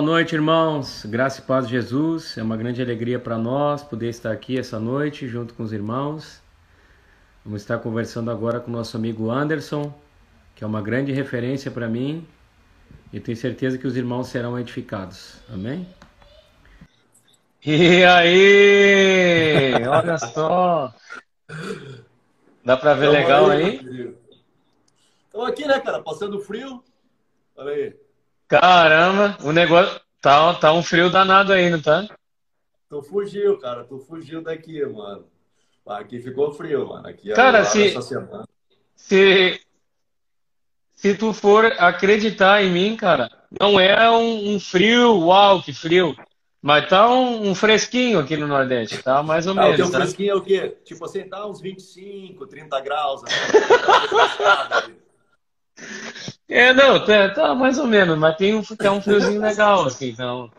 Boa noite, irmãos. Graça e paz de Jesus. É uma grande alegria para nós poder estar aqui essa noite junto com os irmãos. Vamos estar conversando agora com o nosso amigo Anderson, que é uma grande referência para mim e tenho certeza que os irmãos serão edificados. Amém? E aí? Olha só. Dá para ver Tamo legal aí? Estamos aqui, né, cara? Passando frio. Olha aí. Caramba, o negócio. Tá, tá um frio danado aí, não tá? Tu fugiu, cara. Tu fugiu daqui, mano. Aqui ficou frio, mano. Aqui cara, se, se, se tu for acreditar em mim, cara, não é um, um frio, uau, que frio. Mas tá um, um, fresquinho aqui no Nordeste, tá? Mais ou ah, menos. O tá? fresquinho é o quê? Tipo assim, tá uns 25, 30 graus. Assim, é, não, tá, tá, mais ou menos, mas tem um, tem um friozinho legal, assim, então.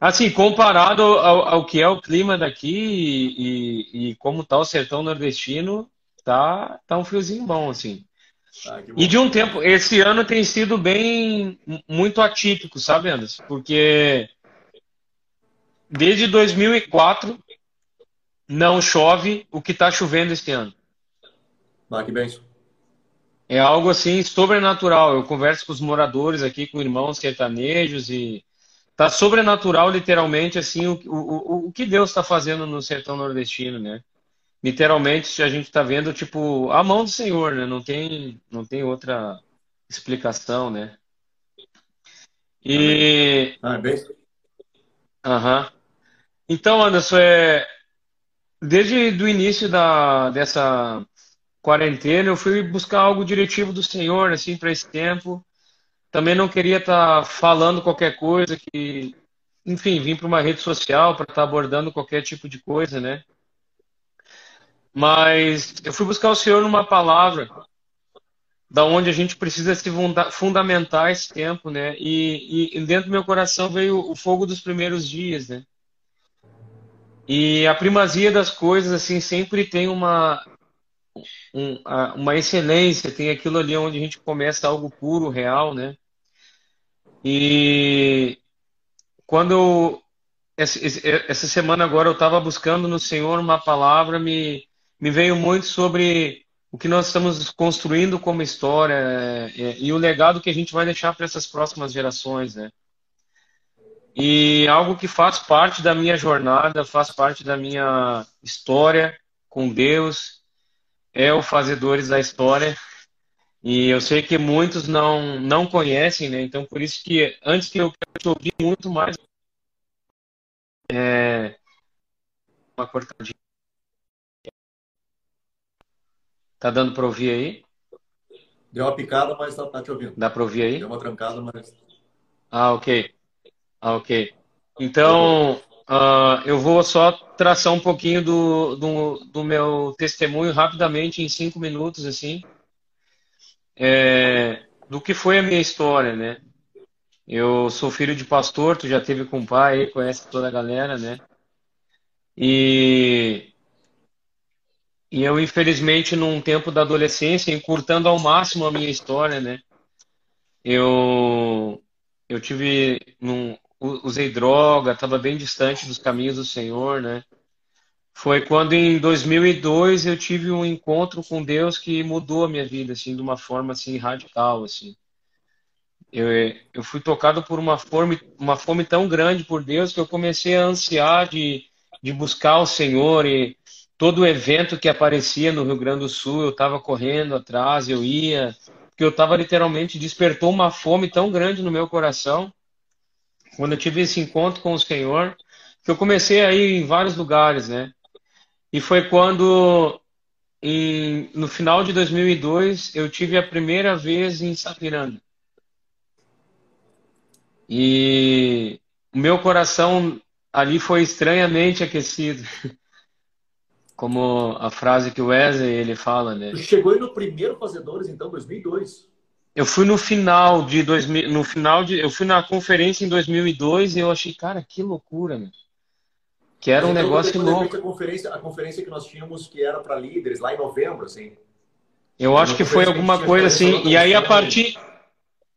Assim, comparado ao, ao que é o clima daqui e, e, e, como tá o sertão nordestino, tá, tá um friozinho bom, assim. Ah, e de um tempo, esse ano tem sido bem, muito atípico, sabe, Anderson? Porque desde 2004 não chove o que está chovendo este ano. Ah, que benção. É algo assim sobrenatural. Eu converso com os moradores aqui, com irmãos sertanejos e tá sobrenatural, literalmente, assim, o, o, o que Deus está fazendo no sertão nordestino, né? Literalmente, a gente está vendo, tipo, a mão do Senhor, né? Não tem, não tem outra explicação, né? E... Ah, bem... Aham. Então, Anderson, é... desde o início da, dessa quarentena, eu fui buscar algo diretivo do Senhor, assim, para esse tempo. Também não queria estar tá falando qualquer coisa que, enfim, vim para uma rede social para estar tá abordando qualquer tipo de coisa, né? Mas eu fui buscar o Senhor numa palavra da onde a gente precisa se fundamentar esse tempo, né? E, e, dentro do meu coração veio o fogo dos primeiros dias, né? E a primazia das coisas, assim, sempre tem uma um, uma excelência, tem aquilo ali onde a gente começa algo puro, real, né? E quando eu, essa semana agora eu estava buscando no Senhor uma palavra, me, me veio muito sobre o que nós estamos construindo como história é, e o legado que a gente vai deixar para essas próximas gerações, né? E algo que faz parte da minha jornada, faz parte da minha história com Deus, é o Fazedores da História. E eu sei que muitos não, não conhecem, né? Então, por isso que antes que eu te ouvir muito mais. É... Uma cortadinha. Tá dando para ouvir aí? Deu uma picada, mas tá, tá te ouvindo. Dá para ouvir aí? Deu uma trancada, mas. Ah, ok. Ah, ok. Então, Uh, eu vou só traçar um pouquinho do, do, do, meu testemunho rapidamente, em cinco minutos, assim, é, do que foi a minha história, né? Eu sou filho de pastor, tu já teve com pai, conhece toda a galera, né? E, e eu, infelizmente, num tempo da adolescência, encurtando ao máximo a minha história, né? Eu, eu tive num, usei droga, estava bem distante dos caminhos do Senhor, né? Foi quando em 2002 eu tive um encontro com Deus que mudou a minha vida, assim, de uma forma assim radical, assim. Eu, eu fui tocado por uma fome, uma fome tão grande por Deus que eu comecei a ansiar de, de buscar o Senhor e todo evento que aparecia no Rio Grande do Sul eu estava correndo atrás, eu ia, porque eu estava literalmente despertou uma fome tão grande no meu coração quando eu tive esse encontro com o Senhor, que eu comecei a ir em vários lugares, né? E foi quando, em, no final de 2002, eu tive a primeira vez em Sapiranga. E o meu coração ali foi estranhamente aquecido. Como a frase que o Wesley ele fala, né? Chegou aí no primeiro Fazedores, então, 2002. Eu fui no final de 2000, no final de, eu fui na conferência em 2002 e eu achei, cara, que loucura, meu. Que era um negócio louco. A conferência, a conferência que nós tínhamos que era para líderes lá em novembro, assim. Eu acho que foi alguma coisa assim. E aí a partir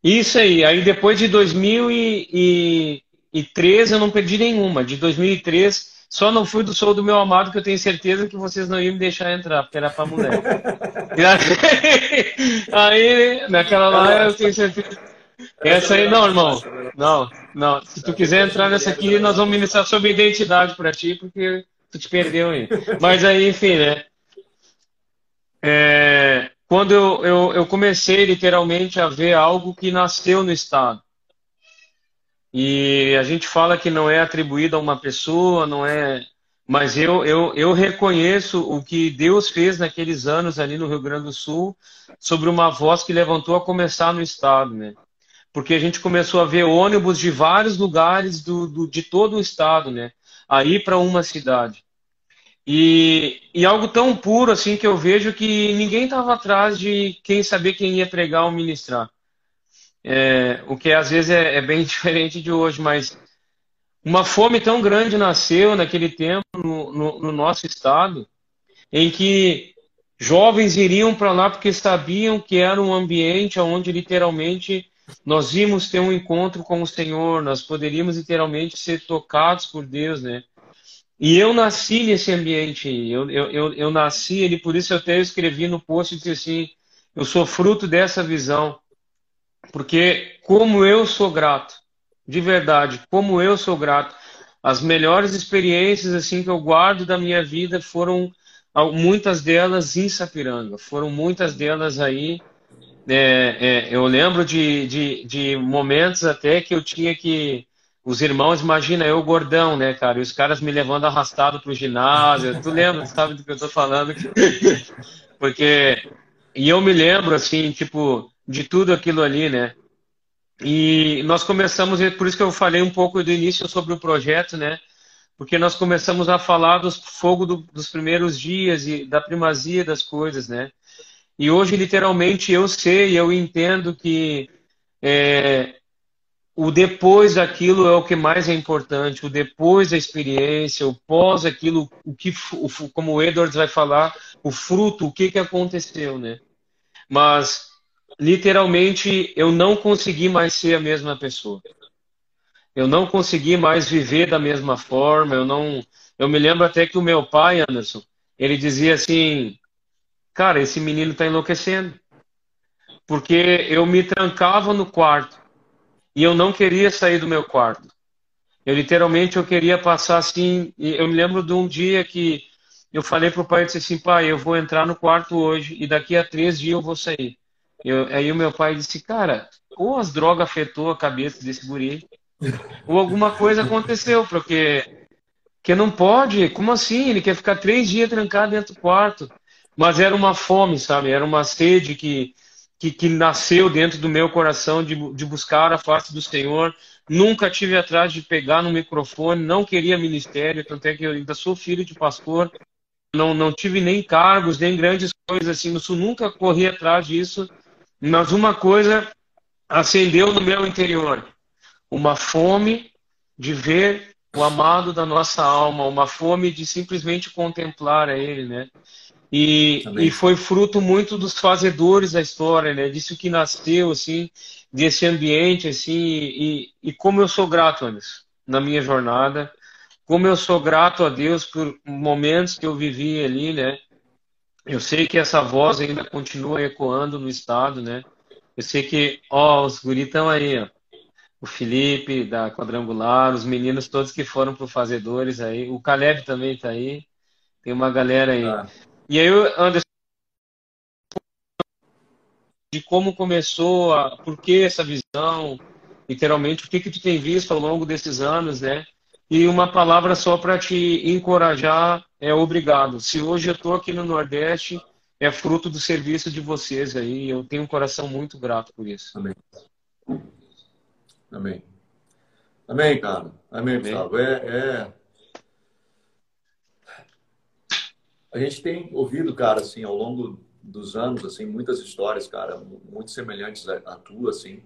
Isso aí. Aí depois de 2013 eu não perdi nenhuma. De 2003 só não fui do show do meu amado que eu tenho certeza que vocês não iam me deixar entrar, porque era pra mulher. aí, naquela lá eu tenho certeza. Essa aí não, irmão. Não, não. Se tu quiser entrar nessa aqui, nós vamos ministrar sobre identidade para ti, porque tu te perdeu aí. Mas aí, enfim, né? É, quando eu, eu, eu comecei literalmente a ver algo que nasceu no Estado. E a gente fala que não é atribuído a uma pessoa, não é. Mas eu, eu, eu reconheço o que Deus fez naqueles anos ali no Rio Grande do Sul sobre uma voz que levantou a começar no Estado, né? Porque a gente começou a ver ônibus de vários lugares do, do de todo o Estado, né? Aí para uma cidade. E, e algo tão puro assim que eu vejo que ninguém estava atrás de quem saber quem ia pregar ou ministrar. É, o que às vezes é, é, bem diferente de hoje, mas uma fome tão grande nasceu naquele tempo no, no, no nosso estado, em que jovens iriam para lá porque sabiam que era um ambiente onde literalmente nós íamos ter um encontro com o Senhor, nós poderíamos literalmente ser tocados por Deus, né? E eu nasci nesse ambiente, eu, eu, eu, nasci ele, por isso eu até escrevi no post disse assim, eu sou fruto dessa visão. Porque como eu sou grato, de verdade, como eu sou grato, as melhores experiências assim que eu guardo da minha vida foram muitas delas em Sapiranga, foram muitas delas aí. É, é, eu lembro de, de, de momentos até que eu tinha que os irmãos, imagina eu gordão, né, cara? E os caras me levando arrastado pro ginásio. Tu lembra, sabe do que eu tô falando? Porque. E eu me lembro, assim, tipo, de tudo aquilo ali, né? E nós começamos, por isso que eu falei um pouco do início sobre o projeto, né? Porque nós começamos a falar do fogo do, dos primeiros dias e da primazia das coisas, né? E hoje, literalmente, eu sei, eu entendo que é, o depois daquilo é o que mais é importante, o depois da experiência, o pós aquilo, o que, como o Edwards vai falar, o fruto, o que, que aconteceu, né? Mas literalmente eu não consegui mais ser a mesma pessoa. Eu não consegui mais viver da mesma forma. Eu não. Eu me lembro até que o meu pai, Anderson, ele dizia assim: Cara, esse menino está enlouquecendo. Porque eu me trancava no quarto e eu não queria sair do meu quarto. Eu literalmente eu queria passar assim. Eu me lembro de um dia que eu falei para o pai, eu disse assim, pai, eu vou entrar no quarto hoje e daqui a três dias eu vou sair. Eu, aí o meu pai disse, cara, ou as drogas afetou a cabeça desse guri, ou alguma coisa aconteceu, porque que não pode, como assim? Ele quer ficar três dias trancado dentro do quarto. Mas era uma fome, sabe? Era uma sede que, que, que nasceu dentro do meu coração de, de buscar a face do Senhor. Nunca tive atrás de pegar no microfone, não queria ministério, tanto é que eu ainda sou filho de pastor, não, não tive nem cargos, nem grandes coisas assim, eu nunca corri atrás disso, mas uma coisa acendeu no meu interior: uma fome de ver o amado da nossa alma, uma fome de simplesmente contemplar a Ele, né? E, e foi fruto muito dos fazedores da história, né? Disso que nasceu, assim, desse ambiente, assim, e, e como eu sou grato, Anderson, na minha jornada, como eu sou grato a Deus por momentos que eu vivi ali, né? Eu sei que essa voz ainda continua ecoando no estado, né? Eu sei que, ó, os guris estão aí, ó. O Felipe da Quadrangular, os meninos todos que foram pro Fazedores aí. O Caleb também tá aí. Tem uma galera aí. Ah. E aí, Anderson, de como começou, a, por que essa visão, literalmente, o que que tu tem visto ao longo desses anos, né? E uma palavra só para te encorajar é obrigado. Se hoje eu estou aqui no Nordeste, é fruto do serviço de vocês aí. Eu tenho um coração muito grato por isso. Amém. Amém. Amém, cara. Amém, Gustavo. É, é... A gente tem ouvido, cara, assim, ao longo dos anos, assim, muitas histórias, cara, muito semelhantes à tua, assim.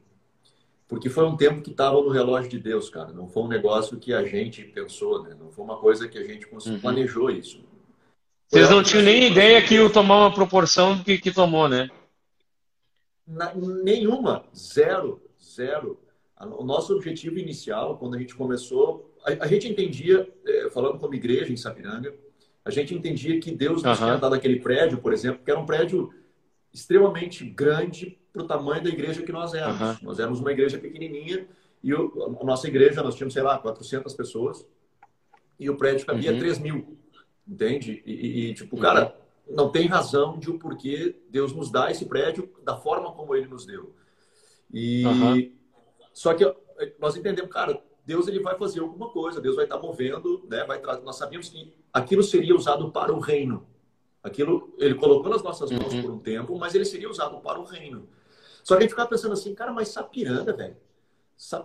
Porque foi um tempo que estava no relógio de Deus, cara. Não foi um negócio que a gente pensou, né? Não foi uma coisa que a gente uhum. planejou isso. Vocês não tinham nem ideia que ia tomar uma proporção que, que tomou, né? Na, nenhuma. Zero. zero. O nosso objetivo inicial, quando a gente começou, a, a gente entendia, é, falando como igreja em Sapiranga, a gente entendia que Deus nos uhum. tinha dado aquele prédio, por exemplo, que era um prédio extremamente grande para o tamanho da igreja que nós éramos. Uhum. Nós éramos uma igreja pequenininha e o, a nossa igreja, nós tínhamos, sei lá, 400 pessoas e o prédio cabia uhum. 3 mil, entende? E, e, tipo, uhum. cara, não tem razão de o porquê Deus nos dá esse prédio da forma como Ele nos deu. E uhum. só que nós entendemos, cara, Deus ele vai fazer alguma coisa, Deus vai estar movendo, né? Vai trazer. Nós sabíamos que aquilo seria usado para o reino. Aquilo ele colocou nas nossas mãos uhum. por um tempo, mas ele seria usado para o reino. Só que a gente ficava pensando assim, cara, mas Sapiranga, velho,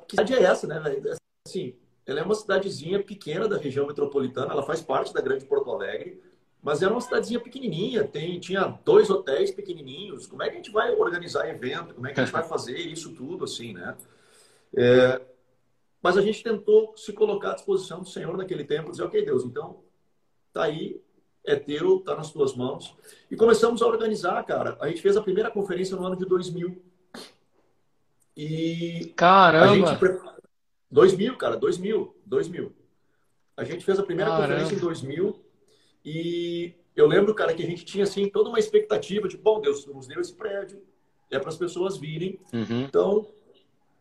que cidade é essa, né, velho? Assim, ela é uma cidadezinha pequena da região metropolitana, ela faz parte da Grande Porto Alegre, mas era uma cidadezinha pequenininha, tem, tinha dois hotéis pequenininhos. Como é que a gente vai organizar evento? Como é que a gente vai fazer isso tudo assim, né? É, mas a gente tentou se colocar à disposição do Senhor naquele tempo, dizer, ok, Deus, então tá aí, é teu, tá nas tuas mãos. E começamos a organizar, cara. A gente fez a primeira conferência no ano de 2000. E Caramba! A gente 2000, cara, 2000, 2000. A gente fez a primeira Caramba. conferência em 2000 e eu lembro, cara, que a gente tinha assim toda uma expectativa de, bom, Deus nos deu esse prédio, é para as pessoas virem. Uhum. Então,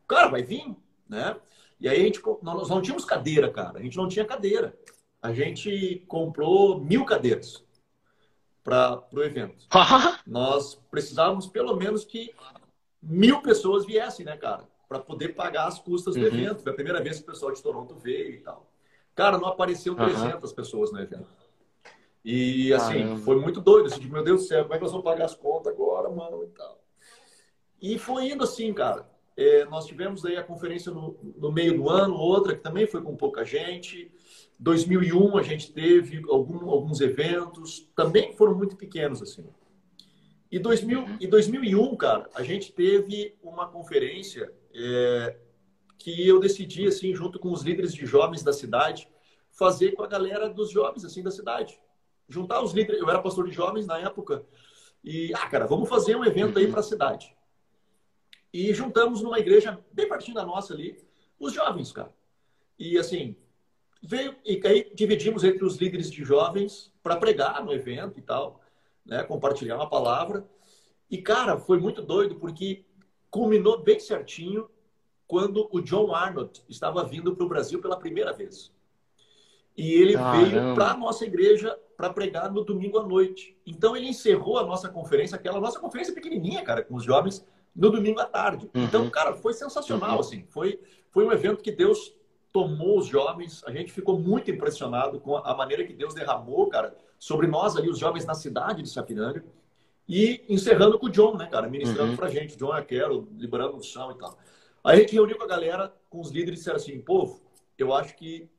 cara, vai vir, né? E aí a gente nós não tínhamos cadeira, cara. A gente não tinha cadeira. A gente comprou mil cadeiras para o evento. nós precisávamos pelo menos que mil pessoas viessem, né, cara? Para poder pagar as custas do uhum. evento. Foi a primeira vez que o pessoal de Toronto veio e tal. Cara, não apareceu 300 uhum. pessoas no evento. E assim, Caramba. foi muito doido. Assim, meu Deus do céu, como é que nós vamos pagar as contas agora, mano? E tal. E foi indo assim, cara. É, nós tivemos aí a conferência no, no, meio do ano, outra que também foi com pouca gente. 2001 a gente teve algum, alguns eventos, também foram muito pequenos assim. E, 2000, uhum. e 2001, cara, a gente teve uma conferência é, que eu decidi, assim, junto com os líderes de jovens da cidade, fazer com a galera dos jovens, assim, da cidade. Juntar os líderes, eu era pastor de jovens na época, e, ah, cara, vamos fazer um evento aí para a cidade. E juntamos numa igreja bem pertinho da nossa ali, os jovens, cara. E, assim, veio, e aí dividimos entre os líderes de jovens para pregar no evento e tal né, compartilhar uma palavra. E, cara, foi muito doido, porque culminou bem certinho quando o John Arnott estava vindo para o Brasil pela primeira vez. E ele veio para a nossa igreja para pregar no domingo à noite. Então, ele encerrou a nossa conferência, aquela nossa conferência pequenininha, cara, com os jovens, no domingo à tarde. Uhum. Então, cara, foi sensacional, uhum. assim. Foi, foi um evento que Deus tomou os jovens. A gente ficou muito impressionado com a maneira que Deus derramou, cara, sobre nós ali, os jovens na cidade de Sapiranga. E encerrando com o John, né, cara, ministrando uhum. pra gente. John Aquero, liberando o chão e tal. Aí a gente reuniu com a galera, com os líderes, e disseram assim, povo, eu acho que.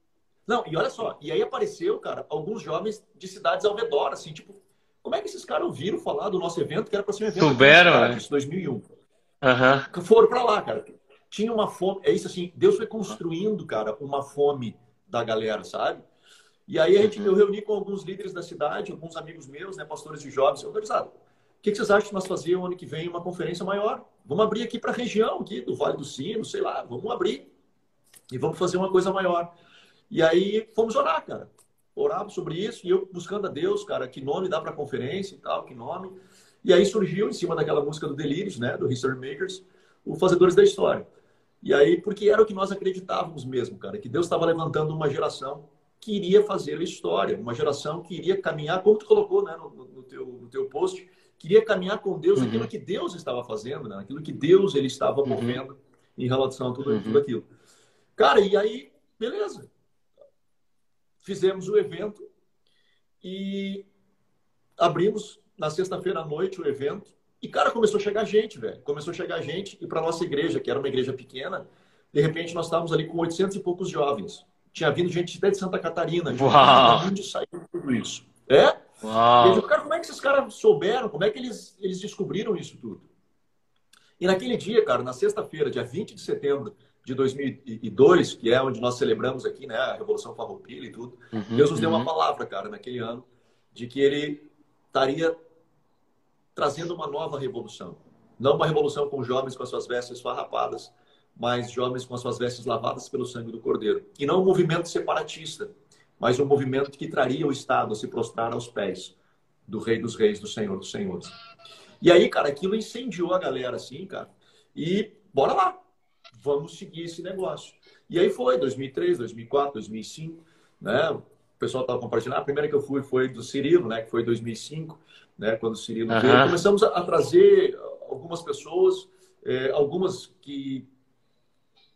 Não, e olha só, e aí apareceu, cara, alguns jovens de cidades ao redor, assim, tipo, como é que esses caras ouviram falar do nosso evento, que era para ser um evento Souberam, né? 2001. Uhum. Foram para lá, cara. Tinha uma fome, é isso assim, Deus foi construindo, cara, uma fome da galera, sabe? E aí a gente, eu reuni com alguns líderes da cidade, alguns amigos meus, né, pastores de jovens, eu falei, o que vocês acham que nós fazíamos ano que vem uma conferência maior? Vamos abrir aqui para a região aqui do Vale do Sino, sei lá, vamos abrir e vamos fazer uma coisa maior. E aí fomos orar, cara. Orava sobre isso e eu buscando a Deus, cara, que nome dá para a conferência e tal, que nome. E aí surgiu em cima daquela música do Delírios, né, do History Makers, o Fazedores da História. E aí, porque era o que nós acreditávamos mesmo, cara, que Deus estava levantando uma geração que iria fazer a história, uma geração que iria caminhar, como tu colocou né, no, no, teu, no teu post, queria caminhar com Deus uhum. aquilo que Deus estava fazendo, né, aquilo que Deus ele estava uhum. movendo em relação a tudo, uhum. tudo aquilo. Cara, e aí, beleza. Fizemos o evento e abrimos na sexta-feira à noite o evento. E, cara, começou a chegar gente, velho. Começou a chegar gente. E para nossa igreja, que era uma igreja pequena, de repente nós estávamos ali com 800 e poucos jovens tinha vindo gente até de Santa Catarina. De onde saiu tudo isso? É? Uau. Eu digo, cara, como é que esses caras souberam? Como é que eles, eles descobriram isso tudo? E naquele dia, cara, na sexta-feira, dia 20 de setembro de 2002, que é onde nós celebramos aqui, né, a Revolução Farroupilha e tudo, uhum, Deus nos deu uma uhum. palavra, cara, naquele ano, de que ele estaria trazendo uma nova revolução. Não uma revolução com jovens com as suas vestes farrapadas, mas de homens com as suas vestes lavadas pelo sangue do Cordeiro. E não um movimento separatista, mas um movimento que traria o Estado a se prostrar aos pés do Rei dos Reis, do Senhor dos Senhores. E aí, cara, aquilo incendiou a galera, assim, cara. E bora lá, vamos seguir esse negócio. E aí foi, 2003, 2004, 2005, né? O pessoal estava compartilhando. A primeira que eu fui foi do Cirilo, né? Que foi 2005, né? Quando o Cirilo uhum. veio. Começamos a, trazer algumas pessoas, é, algumas que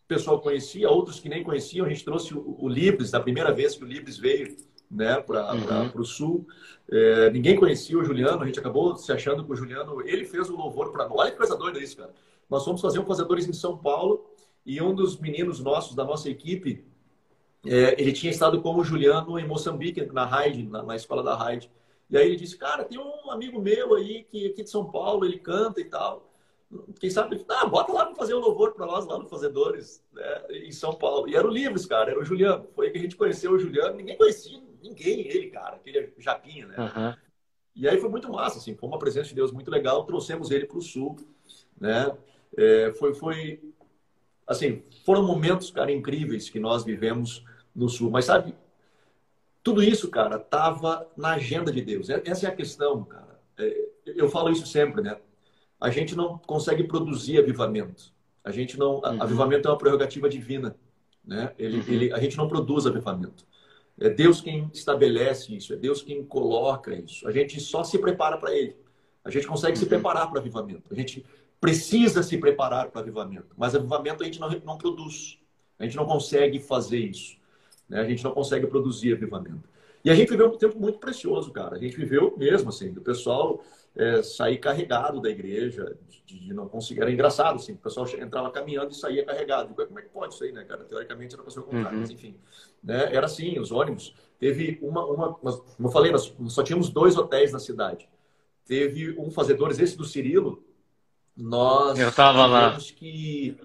o pessoal conhecia, outros que nem conheciam. A gente trouxe o, o Libres, da primeira vez que o Libres veio né, para uhum. o sul. É, ninguém conhecia o Juliano, a gente acabou se achando com o Juliano. Ele fez o louvor para nós. Olha que coisa doida isso, cara. Nós fomos fazer um Fazedores em São Paulo e um dos meninos nossos, da nossa equipe, é, ele tinha estado com o Juliano em Moçambique, na Raid, na, na, escola da Raid. E aí ele disse, cara, tem um amigo meu aí que aqui de São Paulo, ele canta e tal. Quem sabe, ah, bota lá para fazer o louvor para nós lá no Fazedores, né, em São Paulo. E era o Livres, cara, era o Juliano. Foi aí que a gente conheceu o Juliano. Ninguém conhecia ninguém ele, cara, aquele japinha, né? Uhum. E aí foi muito massa, assim, foi uma presença de Deus muito legal. Trouxemos ele para o sul, né? É, foi, foi, assim, foram momentos, cara, incríveis que nós vivemos no sul. Mas sabe, tudo isso, cara, tava na agenda de Deus. Essa é a questão, cara. É, eu falo isso sempre, né? A gente não consegue produzir avivamento. A gente não, uhum. avivamento é uma prerrogativa divina, né? Ele, uhum. ele, a gente não produz avivamento. É Deus quem estabelece isso, é Deus quem coloca isso. A gente só se prepara para ele. A gente consegue uhum. se preparar para avivamento. A gente precisa se preparar para avivamento. Mas avivamento a gente não, não produz. A gente não consegue fazer isso. Né? A gente não consegue produzir avivamento. E a gente viveu um tempo muito precioso, cara. A gente viveu mesmo assim, do pessoal é, sair carregado da igreja, de, de, não conseguir. Era engraçado, assim, o pessoal entrava caminhando e saía carregado. Como é que pode isso aí, né, cara? Teoricamente era para ser o contrário, uhum. mas enfim. Né? Era assim, os ônibus. Teve uma, uma, como eu falei, nós só tínhamos dois hotéis na cidade. Teve um fazedores, esse do Cirilo, nós. Eu tava lá. Que,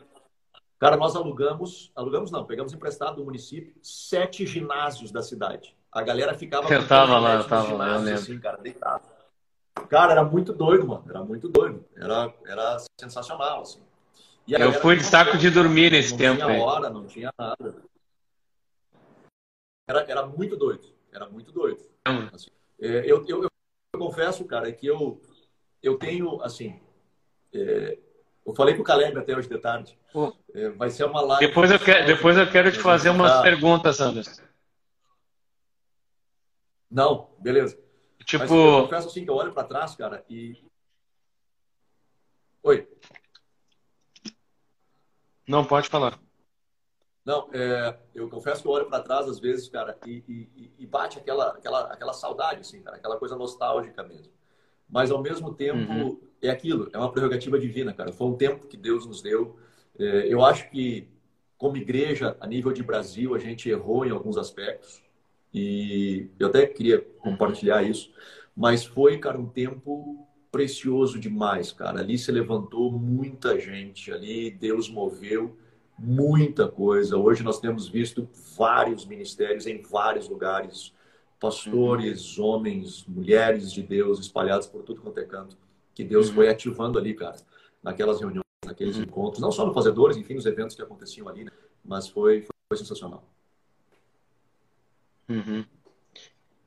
cara, nós alugamos, alugamos não, pegamos emprestado do município sete ginásios da cidade. A galera ficava. Eu tava lá, eu tava lá, eu assim, cara, deitado. Cara, era muito doido, mano. Era muito doido. Era, era sensacional, assim. eu fui de saco de dormir nesse não tempo. Não tinha hora, não tinha nada. Era, era muito doido. Era muito doido. Assim, é, eu, eu, eu, confesso, cara, que eu, eu tenho, assim... É, eu falei com o Caleb até hoje de tarde. É, vai ser uma live... Depois eu, quero, depois eu quero te fazer umas perguntas, Anderson. Não, beleza. Tipo. Mas eu confesso assim que eu olho para trás, cara, e. Oi. Não, pode falar. Não, é, eu confesso que eu olho para trás às vezes, cara, e, e, e, bate aquela, aquela, aquela saudade, assim, cara, aquela coisa nostálgica mesmo. Mas ao mesmo tempo uhum. é aquilo, é uma prerrogativa divina, cara. Foi um tempo que Deus nos deu. É, eu acho que como igreja, a nível de Brasil, a gente errou em alguns aspectos. E eu até queria compartilhar isso, mas foi, cara, um tempo precioso demais, cara. Ali se levantou muita gente, ali Deus moveu muita coisa. Hoje nós temos visto vários ministérios em vários lugares, pastores, uhum. homens, mulheres de Deus espalhados por tudo quanto é canto, que Deus uhum. foi ativando ali, cara, naquelas reuniões, naqueles uhum. encontros, não só no Fazedores, enfim, nos eventos que aconteciam ali, né? mas foi, foi sensacional. Uhum.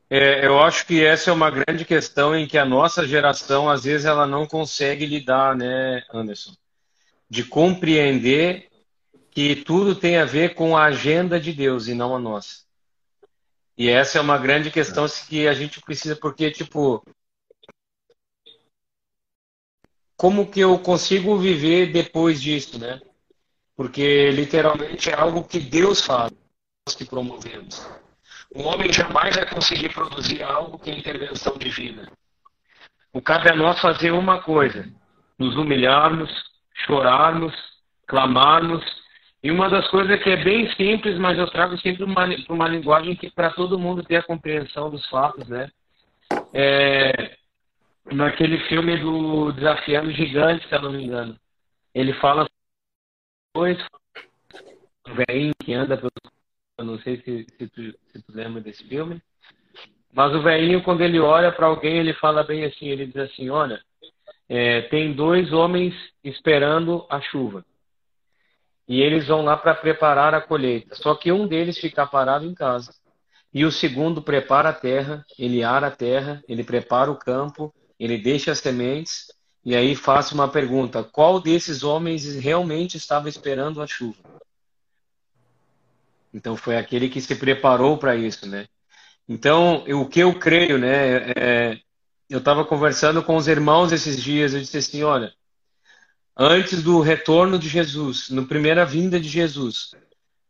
É, eu acho que essa é uma grande questão em que a nossa geração, às vezes, ela não consegue lidar, né, Anderson? De compreender que tudo tem a ver com a agenda de Deus e não a nossa. E essa é uma grande questão que a gente precisa, porque, tipo, como que eu consigo viver depois disso, né? Porque literalmente é algo que Deus faz, nós que promovemos. O homem jamais vai conseguir produzir algo que é intervenção divina. O cabe a nós fazer uma coisa: nos humilharmos, chorarmos, clamarmos. E uma das coisas que é bem simples, mas eu trago sempre uma, uma linguagem que para todo mundo ter a compreensão dos fatos, né? É, naquele filme do Desafiando Gigantes, se eu não me engano. Ele fala dois velho que anda pelos eu não sei se, se, tu, se tu lembra desse filme. Mas o velhinho, quando ele olha para alguém, ele fala bem assim: ele diz assim, olha, é, tem dois homens esperando a chuva. e eles vão lá para preparar a colheita. Só que um deles fica parado em casa. E o segundo prepara a terra, ele ara a terra, ele prepara o campo, ele deixa as sementes. E aí faço uma pergunta: qual desses homens realmente estava esperando a chuva? Então foi aquele que se preparou para isso, né? Então, o que eu creio, né? É, eu estava conversando com os irmãos esses dias, eu disse assim, olha, antes do retorno de Jesus, no primeira vinda de Jesus,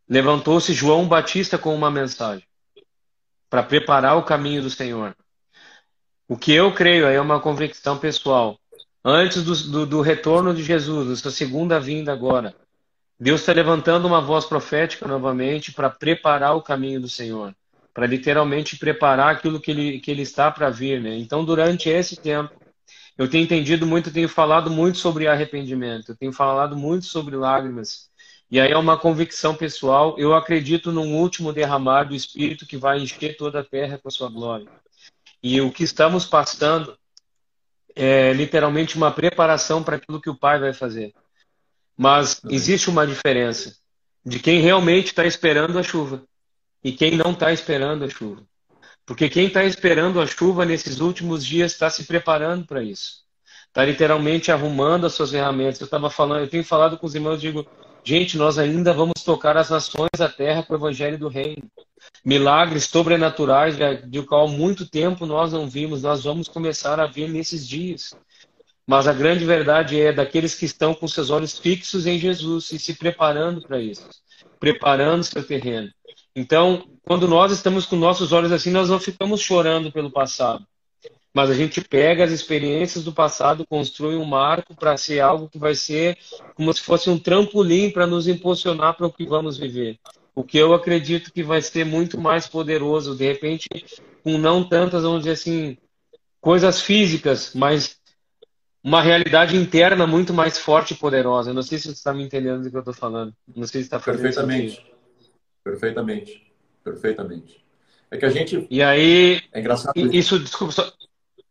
levantou-se João Batista com uma mensagem para preparar o caminho do Senhor. O que eu creio é uma convicção pessoal. Antes do, do, do retorno de Jesus, da sua segunda vinda agora, Deus está levantando uma voz profética novamente para preparar o caminho do Senhor, para literalmente preparar aquilo que ele, que ele está para vir. Né? Então, durante esse tempo, eu tenho entendido muito, tenho falado muito sobre arrependimento, eu tenho falado muito sobre lágrimas. E aí é uma convicção pessoal. Eu acredito num último derramar do Espírito que vai encher toda a terra com a sua glória. E o que estamos passando é literalmente uma preparação para aquilo que o Pai vai fazer. Mas existe uma diferença de quem realmente está esperando a chuva e quem não está esperando a chuva. Porque quem está esperando a chuva nesses últimos dias está se preparando para isso. Está literalmente arrumando as suas ferramentas. Eu estava falando, eu tenho falado com os irmãos, digo, gente, nós ainda vamos tocar as nações da terra com o evangelho do reino. Milagres sobrenaturais de, qual muito tempo nós não vimos, nós vamos começar a ver nesses dias. Mas a grande verdade é daqueles que estão com seus olhos fixos em Jesus e se preparando para isso, preparando seu terreno. Então, quando nós estamos com nossos olhos assim, nós não ficamos chorando pelo passado. Mas a gente pega as experiências do passado, constrói um marco para ser algo que vai ser como se fosse um trampolim para nos impulsionar para o que vamos viver. O que eu acredito que vai ser muito mais poderoso, de repente, com não tantas, vamos dizer assim, coisas físicas, mas uma realidade interna muito mais forte e poderosa. Eu não sei se você está me entendendo do que eu estou falando. Não sei se está Perfeitamente. Sentido. Perfeitamente. Perfeitamente. É que a gente. E aí. É engraçado. Isso, desculpa, só...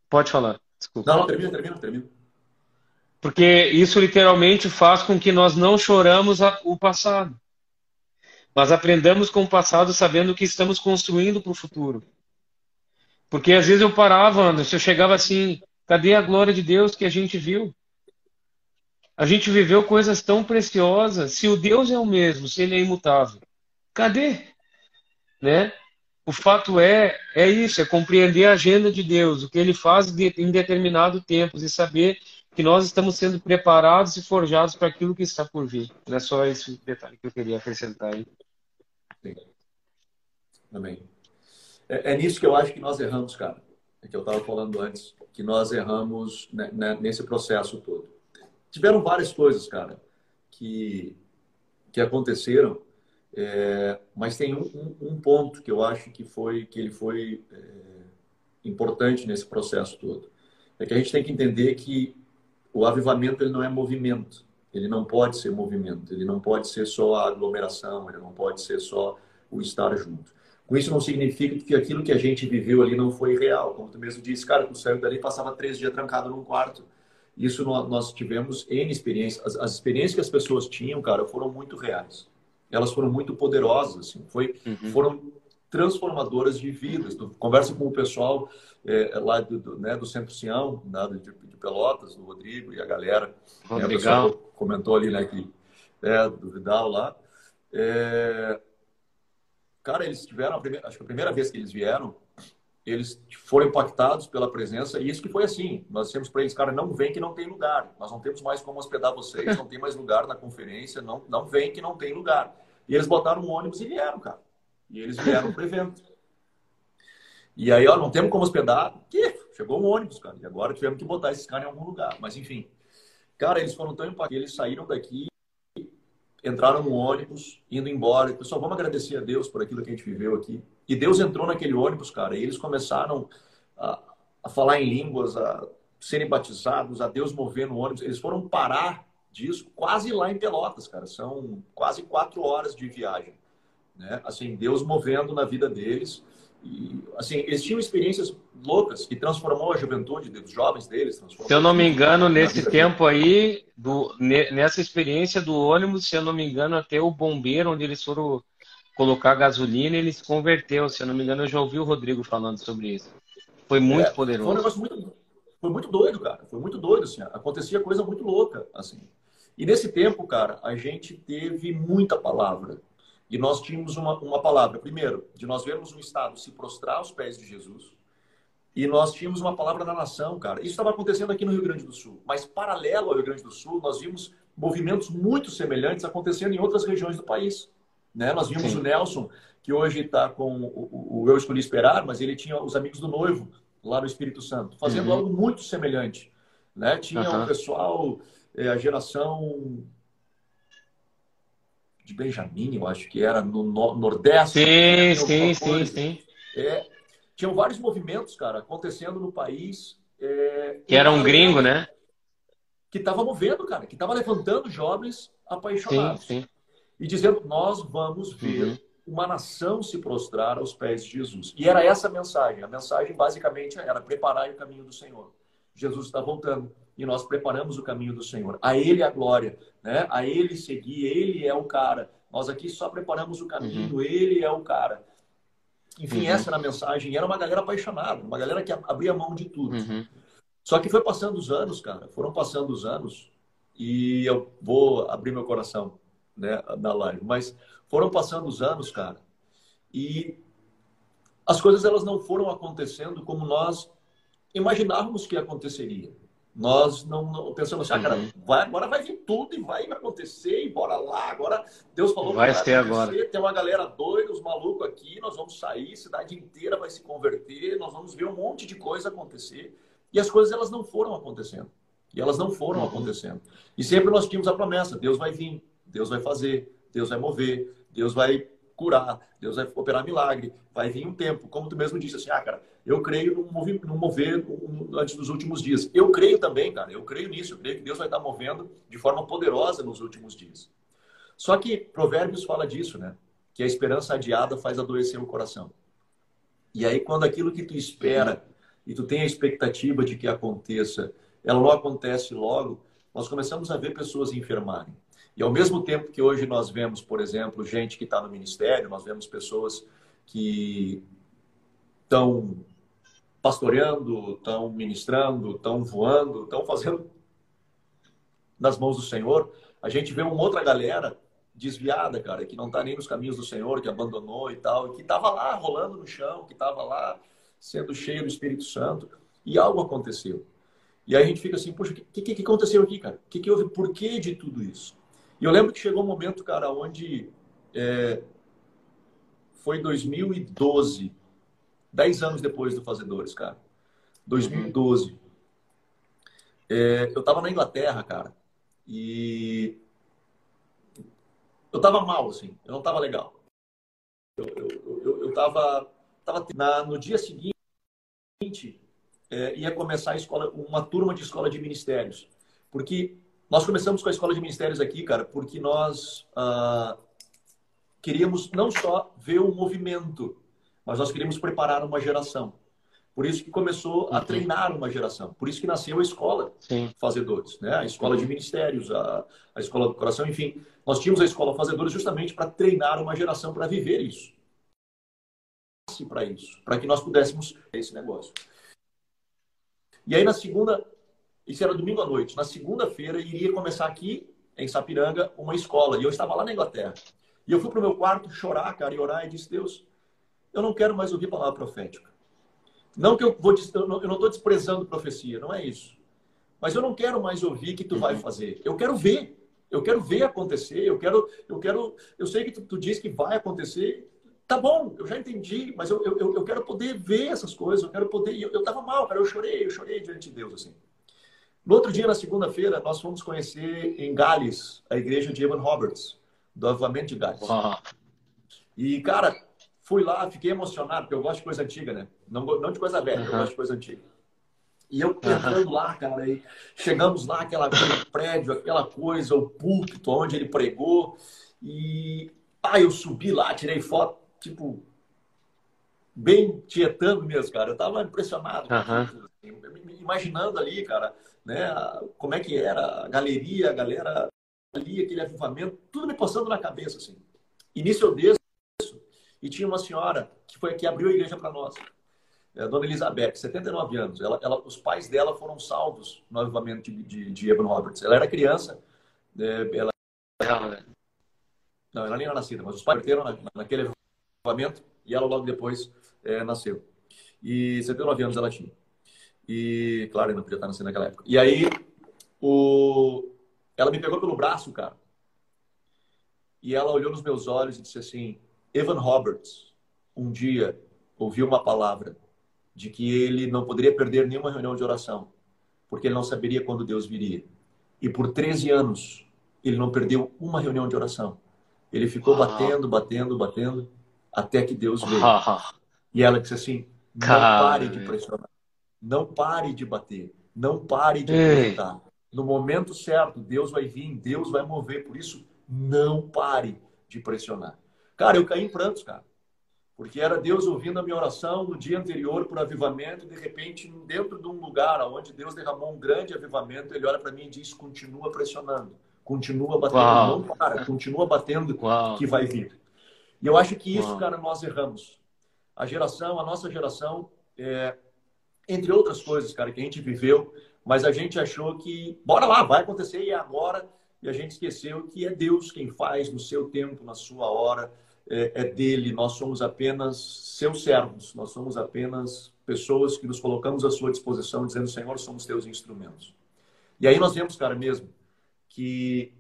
pode falar. Desculpa. Não, não, termina, termina, termina. Porque isso literalmente faz com que nós não choramos o passado. Mas aprendamos com o passado sabendo que estamos construindo para o futuro. Porque às vezes eu parava, Anderson, eu chegava assim, Cadê a glória de Deus que a gente viu? A gente viveu coisas tão preciosas. Se o Deus é o mesmo, se ele é imutável, cadê? Né? O fato é, é isso, é compreender a agenda de Deus, o que ele faz em determinado tempo e saber que nós estamos sendo preparados e forjados para aquilo que está por vir. Não é só esse detalhe que eu queria acrescentar aí. Amém. É, é nisso que eu acho que nós erramos, cara. É que eu estava falando antes que nós erramos né, nesse processo todo. Tiveram várias coisas, cara, que, que aconteceram, é, mas tem um, um, ponto que eu acho que foi que ele foi é, importante nesse processo todo. É que a gente tem que entender que o avivamento ele não é movimento, ele não pode ser movimento, ele não pode ser só a aglomeração, ele não pode ser só o estar junto. Com isso não significa que aquilo que a gente viveu ali não foi real. Como tu mesmo disse, cara, tu saiu dali passava três dias trancado num quarto. Isso nós tivemos N experiências. As, as, experiências que as pessoas tinham, cara, foram muito reais. Elas foram muito poderosas, assim. Foi, uhum. Foram transformadoras de vidas. Tu conversa com o pessoal é, lá do, do, né, do Centro Sião, né, de, de, Pelotas, do Rodrigo e a galera. Né, o pessoal comentou ali, né, que, é, do Vidal lá. É, Cara, eles tiveram, primeira, acho que a primeira vez que eles vieram, eles foram impactados pela presença, e isso que foi assim. Nós dissemos para eles, cara, não vem que não tem lugar. Nós não temos mais como hospedar vocês, não tem mais lugar na conferência, não, não vem que não tem lugar. E eles botaram um ônibus e vieram, cara. E eles vieram para o evento. E aí, ó, não temos como hospedar. Que? Chegou um ônibus, cara. E agora tivemos que botar esses caras em algum lugar. Mas enfim. Cara, eles foram tão impactados, eles saíram daqui entraram no ônibus, indo embora. Pessoal, vamos agradecer a Deus por aquilo que a gente viveu aqui. E Deus entrou naquele ônibus, cara, e eles começaram a, a falar em línguas, a serem batizados, a Deus mover no ônibus. Eles foram parar disso quase lá em Pelotas, cara. São quase quatro horas de viagem. Né? Assim, Deus movendo na vida deles. E, assim, eles tinham experiências loucas que transformou a juventude dos jovens deles. Se eu não me engano, nesse tempo aí, do, nessa experiência do ônibus, se eu não me engano, até o bombeiro, onde eles foram colocar gasolina, ele se converteu. Se eu não me engano, eu já ouvi o Rodrigo falando sobre isso. Foi muito é, poderoso. Foi um negócio muito, foi muito doido, cara. Foi muito doido, assim. Acontecia coisa muito louca, assim. E nesse tempo, cara, a gente teve muita palavra. E nós tínhamos uma, uma palavra. Primeiro, de nós vermos um Estado se prostrar aos pés de Jesus. E nós tínhamos uma palavra na nação, cara. Isso estava acontecendo aqui no Rio Grande do Sul. Mas, paralelo ao Rio Grande do Sul, nós vimos movimentos muito semelhantes acontecendo em outras regiões do país. Né? Nós vimos Sim. o Nelson, que hoje está com o, o, Eu Escolhi Esperar, mas ele tinha os Amigos do Noivo, lá no Espírito Santo, fazendo uhum. algo muito semelhante. Né? Tinha uhum. um pessoal, é, a geração de Benjamin, eu acho que era, no, Nordeste. Sim, sim, sim, sim. É, tinham vários movimentos, cara, acontecendo no país. É, que era um gringo, né? Que estava movendo, cara, que estava levantando jovens apaixonados. Sim, sim. E dizendo, nós vamos ver uhum. uma nação se prostrar aos pés de Jesus. E era essa a mensagem. A mensagem basicamente era preparar o caminho do Senhor. Jesus está voltando e nós preparamos o caminho do Senhor. A Ele a glória, né? A Ele seguir, Ele é o cara. Nós aqui só preparamos o caminho, uhum. Ele é o cara. Enfim, uhum. essa era a mensagem. Era uma galera apaixonada, uma galera que abria mão de tudo. Uhum. Só que foi passando os anos, cara. Foram passando os anos e eu vou abrir meu coração, né, na live. Mas foram passando os anos, cara. E as coisas elas não foram acontecendo como nós imaginávamos que aconteceria. Nós não, não pensamos assim, ah, cara, uhum. vai, agora vai vir tudo e vai acontecer e bora lá. Agora Deus falou vai que vai ser agora. Tem uma galera doida, os malucos aqui, nós vamos sair, cidade inteira vai se converter, nós vamos ver um monte de coisa acontecer. E as coisas elas não foram acontecendo. E elas não foram uhum. acontecendo. E sempre nós tínhamos a promessa: Deus vai vir, Deus vai fazer, Deus vai mover, Deus vai curar, Deus vai operar milagre, vai vir um tempo. Como tu mesmo disse assim, ah, cara, eu creio no mover, no mover antes dos últimos dias. Eu creio também, cara, eu creio nisso, eu creio que Deus vai estar movendo de forma poderosa nos últimos dias. Só que Provérbios fala disso, né? Que a esperança adiada faz adoecer o coração. E aí, quando aquilo que tu espera e tu tem a expectativa de que aconteça, ela não acontece logo, nós começamos a ver pessoas enfermarem. E ao mesmo tempo que hoje nós vemos, por exemplo, gente que está no ministério, nós vemos pessoas que estão pastoreando, estão ministrando, estão voando, estão fazendo nas mãos do Senhor, a gente vê uma outra galera desviada, cara, que não está nem nos caminhos do Senhor, que abandonou e tal, e que estava lá rolando no chão, que estava lá sendo cheio do Espírito Santo, e algo aconteceu. E aí a gente fica assim, poxa, o que, que, que, aconteceu aqui, cara? O que, que houve? Por que de tudo isso? E eu lembro que chegou um momento, cara, onde é, foi 2012, dez anos depois do Fazedores, cara. 2012. Uhum. É, eu tava na Inglaterra, cara, e eu tava mal, assim, eu não tava legal. Eu, eu, eu, eu tava, tava na, no dia seguinte, é, ia começar a escola, uma turma de escola de ministérios. Porque nós começamos com a escola de ministérios aqui, cara, porque nós ah, queríamos não só ver o movimento, mas nós queríamos preparar uma geração. Por isso que começou a treinar uma geração. Por isso que nasceu a escola Sim. Fazedores, né? A escola de ministérios, a, a escola do coração, enfim. Nós tínhamos a escola Fazedores justamente para treinar uma geração para viver isso. Para isso, para que nós pudéssemos esse negócio. E aí na segunda isso era domingo à noite. Na segunda-feira, iria começar aqui, em Sapiranga, uma escola. E eu estava lá na Inglaterra. E eu fui para o meu quarto chorar, cara, e orar e disse: Deus, eu não quero mais ouvir palavra profética. Não que eu vou, eu não estou desprezando profecia, não é isso. Mas eu não quero mais ouvir que tu vai uhum. fazer. Eu quero ver. Eu quero ver acontecer. Eu quero, eu quero, eu sei que tu, tu diz que vai acontecer. Tá bom, eu já entendi, mas eu, eu, eu quero poder ver essas coisas. Eu quero poder. Eu, eu tava mal, cara. Eu chorei, eu chorei diante de Deus assim. No outro dia, na segunda-feira, nós fomos conhecer em Gales a igreja de Evan Roberts, do Avamento de Gales. E, cara, fui lá, fiquei emocionado, porque eu gosto de coisa antiga, né? Não, não de coisa velha, eu gosto de coisa antiga. E eu entrando lá, cara, aí chegamos lá, aquela, aquele prédio, aquela coisa, o púlpito onde ele pregou. E ah, eu subi lá, tirei foto, tipo, bem tietando mesmo, cara. Eu tava impressionado. Uhum. Imaginando ali, cara, né, como é que era a galeria, a galera ali, aquele avivamento, tudo me passando na cabeça, assim. Início eu desço e tinha uma senhora que foi que abriu a igreja para nós. É a dona Elizabeth, 79 anos. Ela, ela, os pais dela foram salvos no avivamento de, de, de Evan Roberts. Ela era criança. É, ela... Não, ela nem era nascida, mas os pais perderam na, naquele avivamento e ela logo depois é, nasceu. E 79 anos ela tinha. E, claro, eu não podia estar nascendo naquela época. E aí, o... ela me pegou pelo braço, cara. E ela olhou nos meus olhos e disse assim: Evan Roberts, um dia ouviu uma palavra de que ele não poderia perder nenhuma reunião de oração, porque ele não saberia quando Deus viria. E por 13 anos, ele não perdeu uma reunião de oração. Ele ficou batendo, batendo, batendo, até que Deus veio. E ela disse assim: não pare de pressionar, não pare de bater, não pare de acreditar. No momento certo, Deus vai vir, Deus vai mover. Por isso, não pare de pressionar. Cara, eu caí em prantos, cara. Porque era Deus ouvindo a minha oração no dia anterior por avivamento, de repente, dentro de um lugar onde Deus derramou um grande avivamento, ele olha para mim e diz: continua pressionando, continua batendo, Uau. não para, continua batendo Uau. que vai vir. E eu acho que isso, Uau. cara, nós erramos a geração, a nossa geração, é, entre outras coisas, cara, que a gente viveu, mas a gente achou que, bora lá, vai acontecer e é agora, e a gente esqueceu que é Deus quem faz no seu tempo, na sua hora, é, é dele, nós somos apenas seus servos, nós somos apenas pessoas que nos colocamos à sua disposição, dizendo, Senhor, somos teus instrumentos. E aí nós vemos, cara, mesmo, que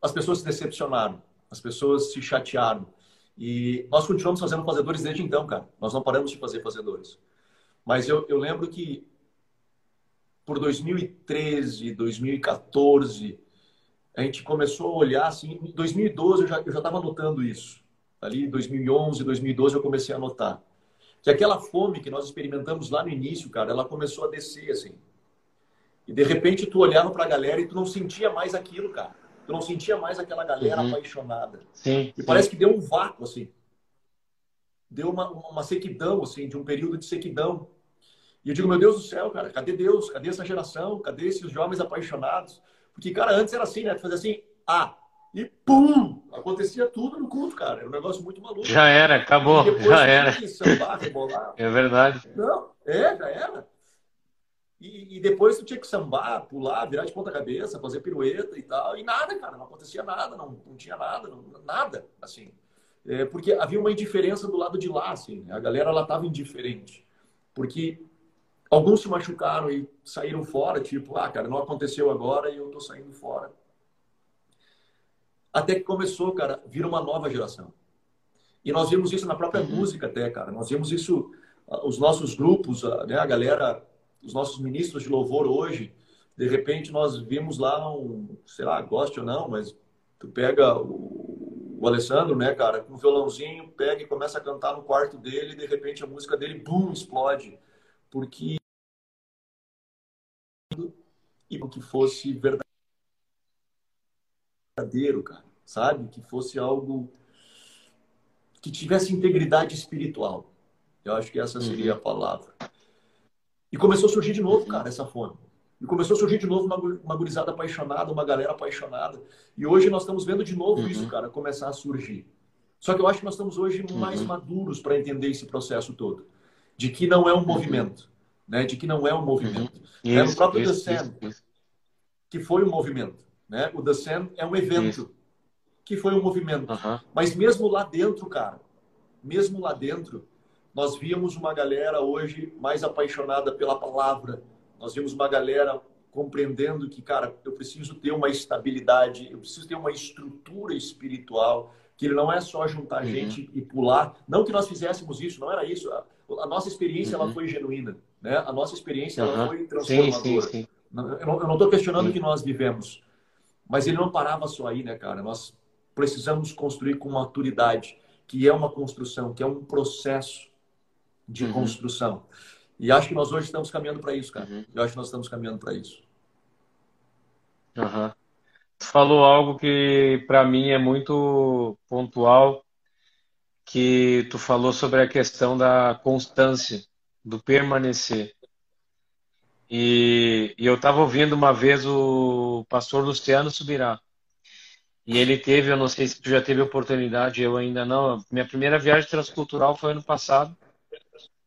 as pessoas se decepcionaram, as pessoas se chatearam, e nós continuamos fazendo fazedores desde então, cara. Nós não paramos de fazer fazedores. Mas eu, eu lembro que por 2013, 2014, a gente começou a olhar assim. Em 2012 eu já estava notando isso. Ali, 2011, 2012 eu comecei a notar que aquela fome que nós experimentamos lá no início, cara, ela começou a descer assim. E de repente tu olhava para a galera e tu não sentia mais aquilo, cara. Tu não sentia mais aquela galera uhum. apaixonada. Sim, e sim. parece que deu um vácuo, assim. Deu uma, uma sequidão, assim, de um período de sequidão. E eu digo, meu Deus do céu, cara, cadê Deus? Cadê essa geração? Cadê esses jovens apaixonados? Porque, cara, antes era assim, né? Tu fazia assim, ah, e pum! Acontecia tudo no culto, cara. Era um negócio muito maluco. Já era, acabou, já era. Sambar, rebolar. É verdade. Não, é, já era. E, e, depois tu tinha que sambar, pular, virar de ponta cabeça, fazer pirueta e tal. E nada, cara, não acontecia nada, não, não tinha nada, não, nada, assim. É, porque havia uma indiferença do lado de lá, assim. Né? A galera, ela tava indiferente. Porque alguns se machucaram e saíram fora, tipo, ah, cara, não aconteceu agora e eu tô saindo fora. Até que começou, cara, vir uma nova geração. E nós vimos isso na própria uhum. música até, cara. Nós vimos isso, ah, os nossos grupos, ah, né, a galera os nossos ministros de louvor hoje, de repente nós vimos lá um, sei lá, goste ou não, mas tu pega o, o Alessandro, né, cara, com um violãozinho, pega e começa a cantar no quarto dele, e de repente a música dele, bum, explode. Porque e que fosse verdadeiro, cara, sabe? Que fosse algo que tivesse integridade espiritual. Eu acho que essa seria uhum. a palavra. E começou a surgir de novo, cara, essa fome. E começou a surgir de novo uma, uma gurizada apaixonada, uma galera apaixonada. E hoje nós estamos vendo de novo uhum. isso, cara, começar a surgir. Só que eu acho que nós estamos hoje uhum. mais maduros para entender esse processo todo. De que não é um uhum. movimento. Né? De que não é um movimento. Uhum. é o próprio isso, The Sand, isso, que foi um movimento. Né? O The Sand é um evento que foi um movimento. Mas mesmo lá dentro, cara, mesmo lá dentro, nós víamos uma galera hoje mais apaixonada pela palavra. Nós vimos uma galera compreendendo que, cara, eu preciso ter uma estabilidade, eu preciso ter uma estrutura espiritual, que ele não é só juntar uhum. gente e pular. Não que nós fizéssemos isso, não era isso. A, a nossa experiência uhum. ela foi genuína, né? A nossa experiência uhum. ela foi transformadora. Sim, sim, sim. Eu não estou questionando o que nós vivemos, mas ele não parava só aí, né, cara? Nós precisamos construir com maturidade, que é uma construção, que é um processo de uhum. construção. E acho que nós hoje estamos caminhando para isso, cara. Uhum. Eu acho que nós estamos caminhando para isso. Uhum. Falou algo que para mim é muito pontual, que tu falou sobre a questão da constância, do permanecer. E, e eu estava ouvindo uma vez o pastor Luciano Subirá. E ele teve, eu não sei se tu já teve oportunidade, eu ainda não. Minha primeira viagem transcultural foi ano passado,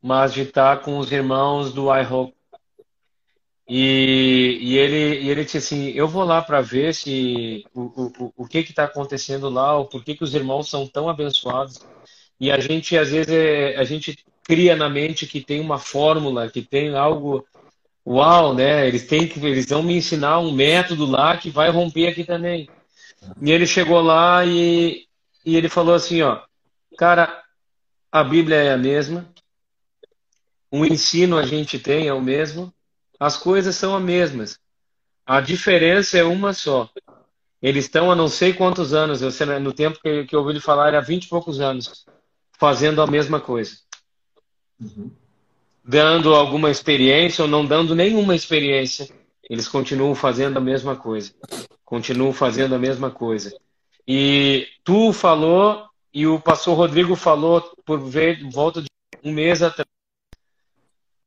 mas de estar com os irmãos do iHope. E, e, ele, e ele disse assim: Eu vou lá para ver se o, o, o que está acontecendo lá, ou por que, que os irmãos são tão abençoados. E a gente, às vezes, é, a gente cria na mente que tem uma fórmula, que tem algo. Uau, né? Eles, têm que, eles vão me ensinar um método lá que vai romper aqui também. E ele chegou lá e, e ele falou assim: Ó, cara, a Bíblia é a mesma, o ensino a gente tem é o mesmo, as coisas são as mesmas. A diferença é uma só. Eles estão há não sei quantos anos, eu sei, no tempo que, que eu ouvi ele falar, era 20 e poucos anos, fazendo a mesma coisa. Uhum. Dando alguma experiência ou não dando nenhuma experiência, eles continuam fazendo a mesma coisa. Continuam fazendo a mesma coisa. E tu falou, e o pastor Rodrigo falou por ver, volta de um mês atrás,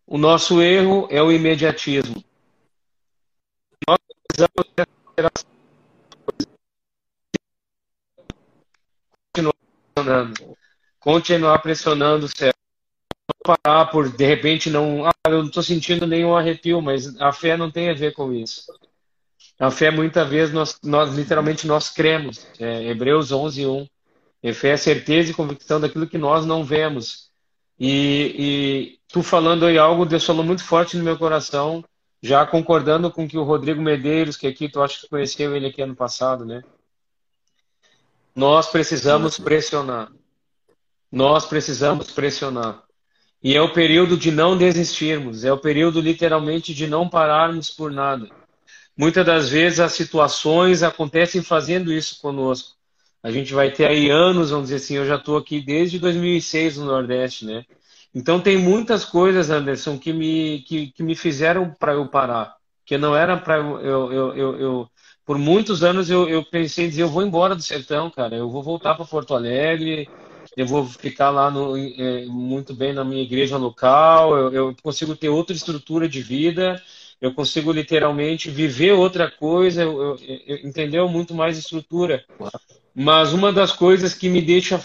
o nosso erro é o imediatismo. Nós precisamos continuar pressionando, continuar pressionando o céu. Não parar por, de repente, não. Ah, eu não estou sentindo nenhum arrepio, mas a fé não tem a ver com isso. A fé, muitas vezes, nós, nós literalmente nós cremos. É, Hebreus 11, 1. A fé é certeza e convicção daquilo que nós não vemos. E, e tu falando aí algo, falou muito forte no meu coração, já concordando com que o Rodrigo Medeiros, que aqui tu acha que conheceu ele aqui ano passado, né? Nós precisamos pressionar. Nós precisamos pressionar. E é o período de não desistirmos, é o período literalmente de não pararmos por nada. Muitas das vezes as situações acontecem fazendo isso conosco. A gente vai ter aí anos, vamos dizer assim, eu já estou aqui desde 2006 no Nordeste, né? Então tem muitas coisas, Anderson, que me, que, que me fizeram para eu parar. Que não era para eu, eu, eu, eu, Por muitos anos eu, eu pensei em dizer, eu vou embora do sertão, cara. Eu vou voltar para Porto Alegre, eu vou ficar lá no, é, muito bem na minha igreja local, eu, eu consigo ter outra estrutura de vida, eu consigo literalmente viver outra coisa, eu, eu, entendeu? Muito mais estrutura. Mas uma das coisas que me deixa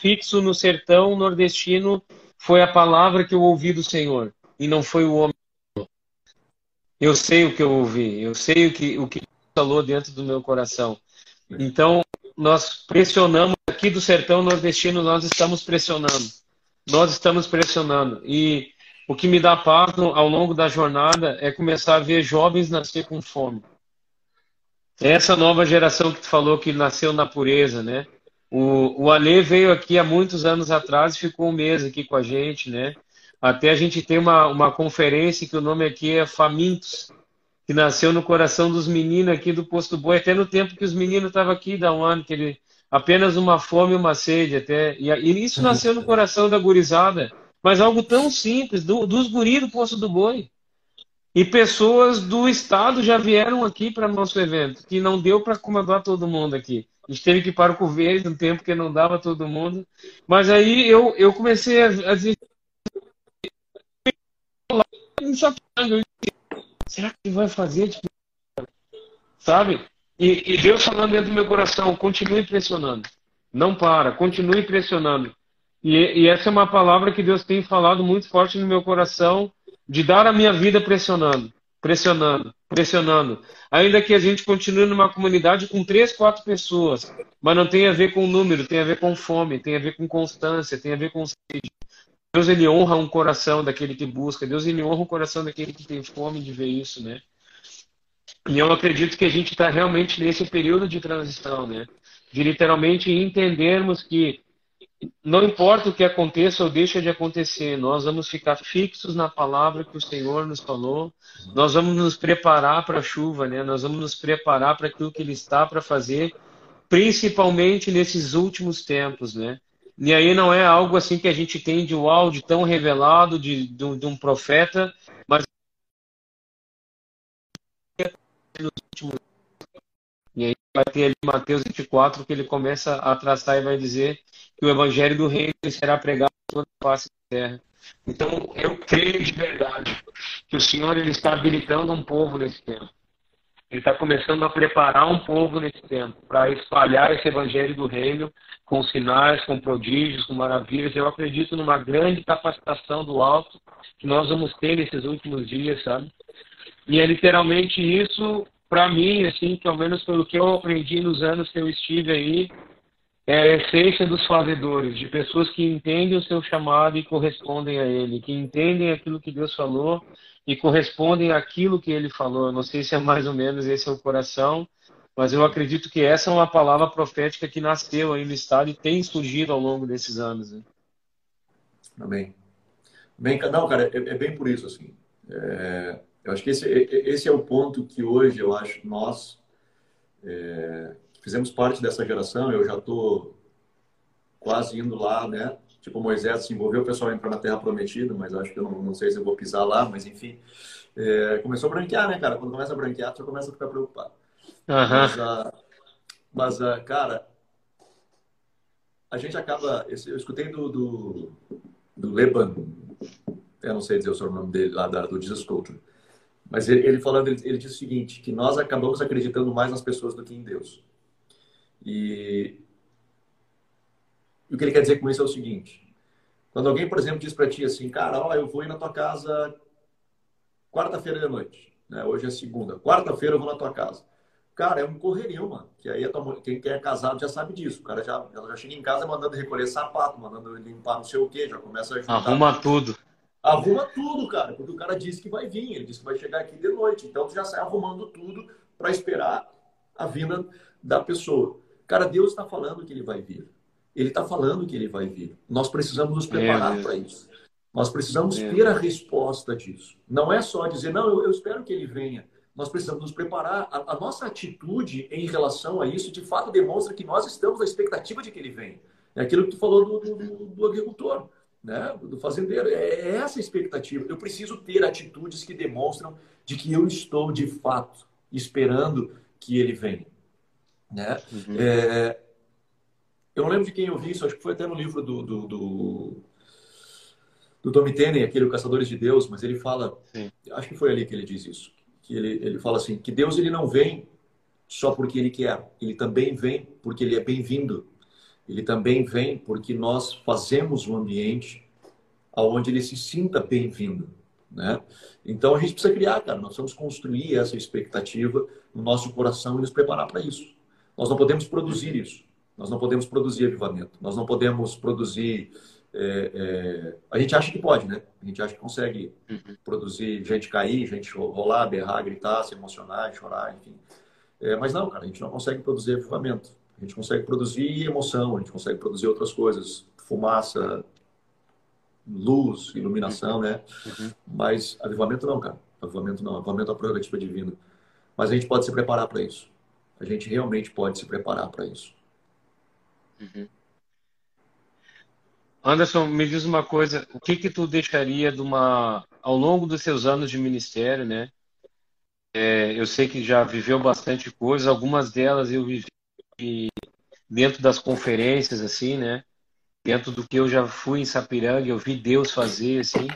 fixo no sertão nordestino foi a palavra que eu ouvi do Senhor e não foi o homem. Eu sei o que eu ouvi, eu sei o que o que falou dentro do meu coração. Então, nós pressionamos aqui do sertão nordestino, nós estamos pressionando. Nós estamos pressionando. E o que me dá paz ao longo da jornada é começar a ver jovens nascer com fome. Essa nova geração que tu falou que nasceu na pureza, né? O, o Ale veio aqui há muitos anos atrás e ficou um mês aqui com a gente, né? Até a gente tem uma, uma conferência que o nome aqui é Famintos, que nasceu no coração dos meninos aqui do Posto Boi, até no tempo que os meninos estavam aqui, da um ano, que ele apenas uma fome e uma sede até. E, e isso nasceu no coração da gurizada, mas algo tão simples, do, dos guris do Posto do Boi. E pessoas do estado já vieram aqui para nosso evento, que não deu para comandar todo mundo aqui. A gente teve que ir para o Cuvês um tempo que não dava todo mundo. Mas aí eu, eu comecei a, a dizer. Será que vai fazer? Tipo, sabe? E, e Deus falando dentro do meu coração: continue pressionando. Não para, continue pressionando. E, e essa é uma palavra que Deus tem falado muito forte no meu coração de dar a minha vida pressionando pressionando, pressionando. Ainda que a gente continue numa comunidade com três, quatro pessoas, mas não tem a ver com número, tem a ver com fome, tem a ver com constância, tem a ver com sede. Deus ele honra um coração daquele que busca, Deus ele honra o coração daquele que tem fome de ver isso, né? E eu acredito que a gente está realmente nesse período de transição, né? De literalmente entendermos que não importa o que aconteça ou deixa de acontecer, nós vamos ficar fixos na palavra que o Senhor nos falou, nós vamos nos preparar para a chuva, né? nós vamos nos preparar para aquilo que Ele está para fazer, principalmente nesses últimos tempos. Né? E aí não é algo assim que a gente tem de uau, de tão revelado, de, de, de um profeta, mas nos últimos e aí vai ter ali Mateus 24, que ele começa a traçar e vai dizer que o evangelho do reino será pregado em toda a face da terra. Então, eu creio de verdade que o Senhor ele está habilitando um povo nesse tempo. Ele está começando a preparar um povo nesse tempo para espalhar esse evangelho do reino com sinais, com prodígios, com maravilhas. Eu acredito numa grande capacitação do alto que nós vamos ter nesses últimos dias, sabe? E é literalmente isso, para mim, assim, pelo menos pelo que eu aprendi nos anos que eu estive aí, é a essência dos fazedores, de pessoas que entendem o seu chamado e correspondem a ele, que entendem aquilo que Deus falou e correspondem àquilo que ele falou. Não sei se é mais ou menos esse é o coração, mas eu acredito que essa é uma palavra profética que nasceu aí no Estado e tem surgido ao longo desses anos. Né? Amém. Bem, não, cara, é, é bem por isso, assim. É, eu acho que esse, esse é o ponto que hoje, eu acho, nós é, fizemos parte dessa geração, eu já estou quase indo lá, né? Tipo, Moisés se envolveu, o pessoal entrou na Terra Prometida, mas acho que eu não, não sei se eu vou pisar lá, mas enfim. É, começou a branquear, né, cara? Quando começa a branquear, você começa a ficar preocupado. Uhum. Mas, uh, mas uh, cara, a gente acaba. Eu escutei do, do, do Leban, eu não sei dizer o sobrenome dele lá da, do Jesus Culture, mas ele, ele falando, ele, ele disse o seguinte: que nós acabamos acreditando mais nas pessoas do que em Deus. E, e o que ele quer dizer com isso é o seguinte: quando alguém, por exemplo, diz para ti assim, cara, ó, eu vou ir na tua casa quarta-feira de noite, né? Hoje é segunda, quarta-feira eu vou na tua casa. Cara, é um correrio, mano. Que aí tua, quem é casado já sabe disso. O cara já, ela já chega em casa mandando recolher sapato, mandando limpar não sei o quê, já começa a ajudar. Arruma tudo. Arruma tudo, cara, porque o cara disse que vai vir, ele disse que vai chegar aqui de noite. Então tu já sai arrumando tudo para esperar a vinda da pessoa. Cara, Deus está falando que ele vai vir. Ele está falando que ele vai vir. Nós precisamos nos preparar para isso. Nós precisamos ter a resposta disso. Não é só dizer, não, eu, eu espero que ele venha. Nós precisamos nos preparar. A, a, nossa atitude em relação a isso, de fato, demonstra que nós estamos na expectativa de que ele venha. É aquilo que tu falou do, do, do agricultor, né? do fazendeiro. É, é essa a expectativa. Eu preciso ter atitudes que demonstram de que eu estou, de fato, esperando que ele venha. Né? Uhum. É, eu não lembro de quem eu vi isso, acho que foi até no livro do, do, do, do Tommy Tenney, aquele Caçadores de Deus, mas ele fala, Sim. acho que foi ali que ele diz isso, que ele, ele fala assim, que Deus ele não vem só porque ele quer, ele também vem porque ele é bem-vindo, ele também vem porque nós fazemos um ambiente aonde ele se sinta bem-vindo, né? Então a gente precisa criar, cara, nós vamos construir essa expectativa no nosso coração e nos preparar para isso. Nós não podemos produzir isso. Nós não podemos produzir avivamento. Nós não podemos produzir. É, é... A gente acha que pode, né? A gente acha que consegue uhum. produzir gente cair, gente rolar, berrar, gritar, se emocionar, chorar, enfim. É, mas não, cara, a gente não consegue produzir avivamento. A gente consegue produzir emoção, a gente consegue produzir outras coisas, fumaça, luz, iluminação, né? Uhum. Mas avivamento não, cara. Avivamento não. Avivamento é uma prerrogativa divina. Mas a gente pode se preparar para isso. A gente realmente pode se preparar para isso. Uhum. Anderson, me diz uma coisa, o que que tu deixaria de uma, ao longo dos seus anos de ministério, né? É, eu sei que já viveu bastante coisa, algumas delas eu vivi dentro das conferências, assim, né? Dentro do que eu já fui em Sapiranga, eu vi Deus fazer, assim.